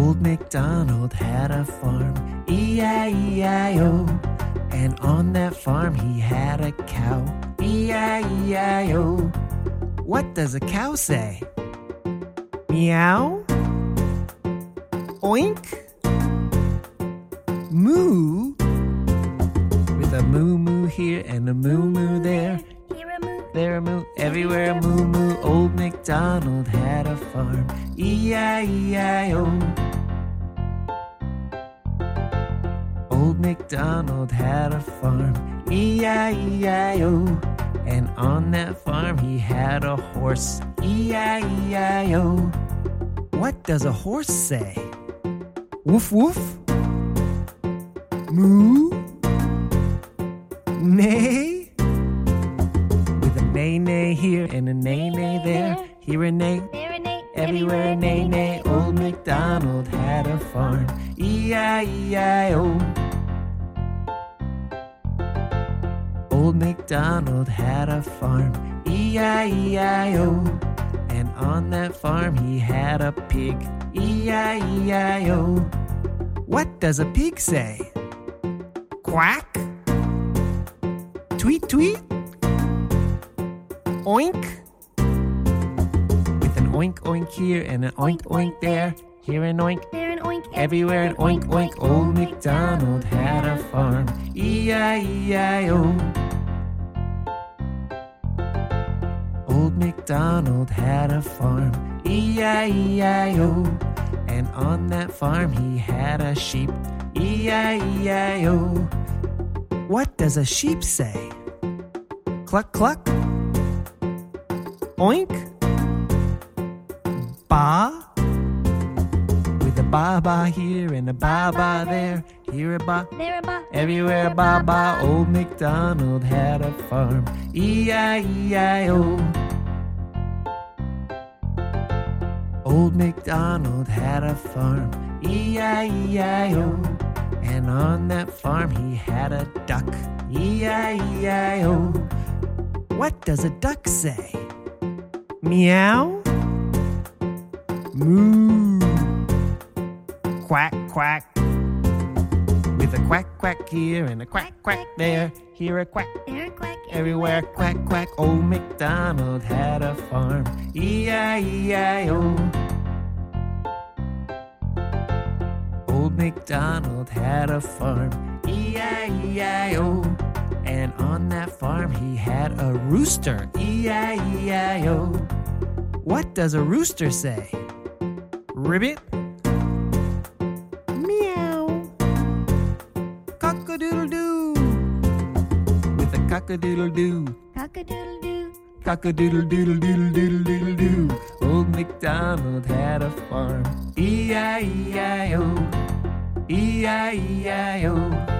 Old MacDonald had a farm, E-I-E-I-O. And on that farm he had a cow, E-I-E-I-O. What does a cow say? Meow? Oink? Moo? With a moo moo here and a moo moo there. There a moo, everywhere a moo moo. Old MacDonald had a farm. E-I-E-I-O. Old MacDonald had a farm. E-I-E-I-O. And on that farm he had a horse. E-I-E-I-O. What does a horse say? Woof woof? Moo? Neigh? Neigh neigh here and a neigh neigh there. Here a neigh, There a neigh. everywhere a nay neigh. Old MacDonald had a farm. E-I-E-I-O. Old MacDonald had a farm. E-I-E-I-O. And on that farm he had a pig. E-I-E-I-O. What does a pig say? Quack? Tweet tweet? Oink? With an oink oink here and an oink oink there. Here an oink, There an oink. everywhere an oink oink. Old MacDonald had a farm. E-I-E-I-O. Old MacDonald had a farm. E-I-E-I-O. And on that farm he had a sheep. E-I-E-I-O. What does a sheep say? Cluck cluck? Oink? Ba? With a ba ba here and a ba ba there. Here a ba, There a ba. everywhere a ba ba. Old MacDonald had a farm. E-I-E-I-O. Old MacDonald had a farm. E-I-E-I-O. And on that farm he had a duck. E-I-E-I-O. What does a duck say? Meow? Moo. Quack, quack. With a quack, quack here and a quack, quack there. Here a quack, There a quack. everywhere quack, quack. Old MacDonald had a farm. E-I-E-I-O. Old MacDonald had a farm. E-I-E-I-O. And on that farm he had a rooster. E-I-E-I-O. What does a rooster say? Ribbit? Meow. Cock-a-doodle-doo. With a cock-a-doodle-doo. Cock-a-doodle-doo. Cock-a-doodle-doodle-doodle-doodle-doo. Old MacDonald had a farm. E-I-E-I-O. E-I-E-I-O.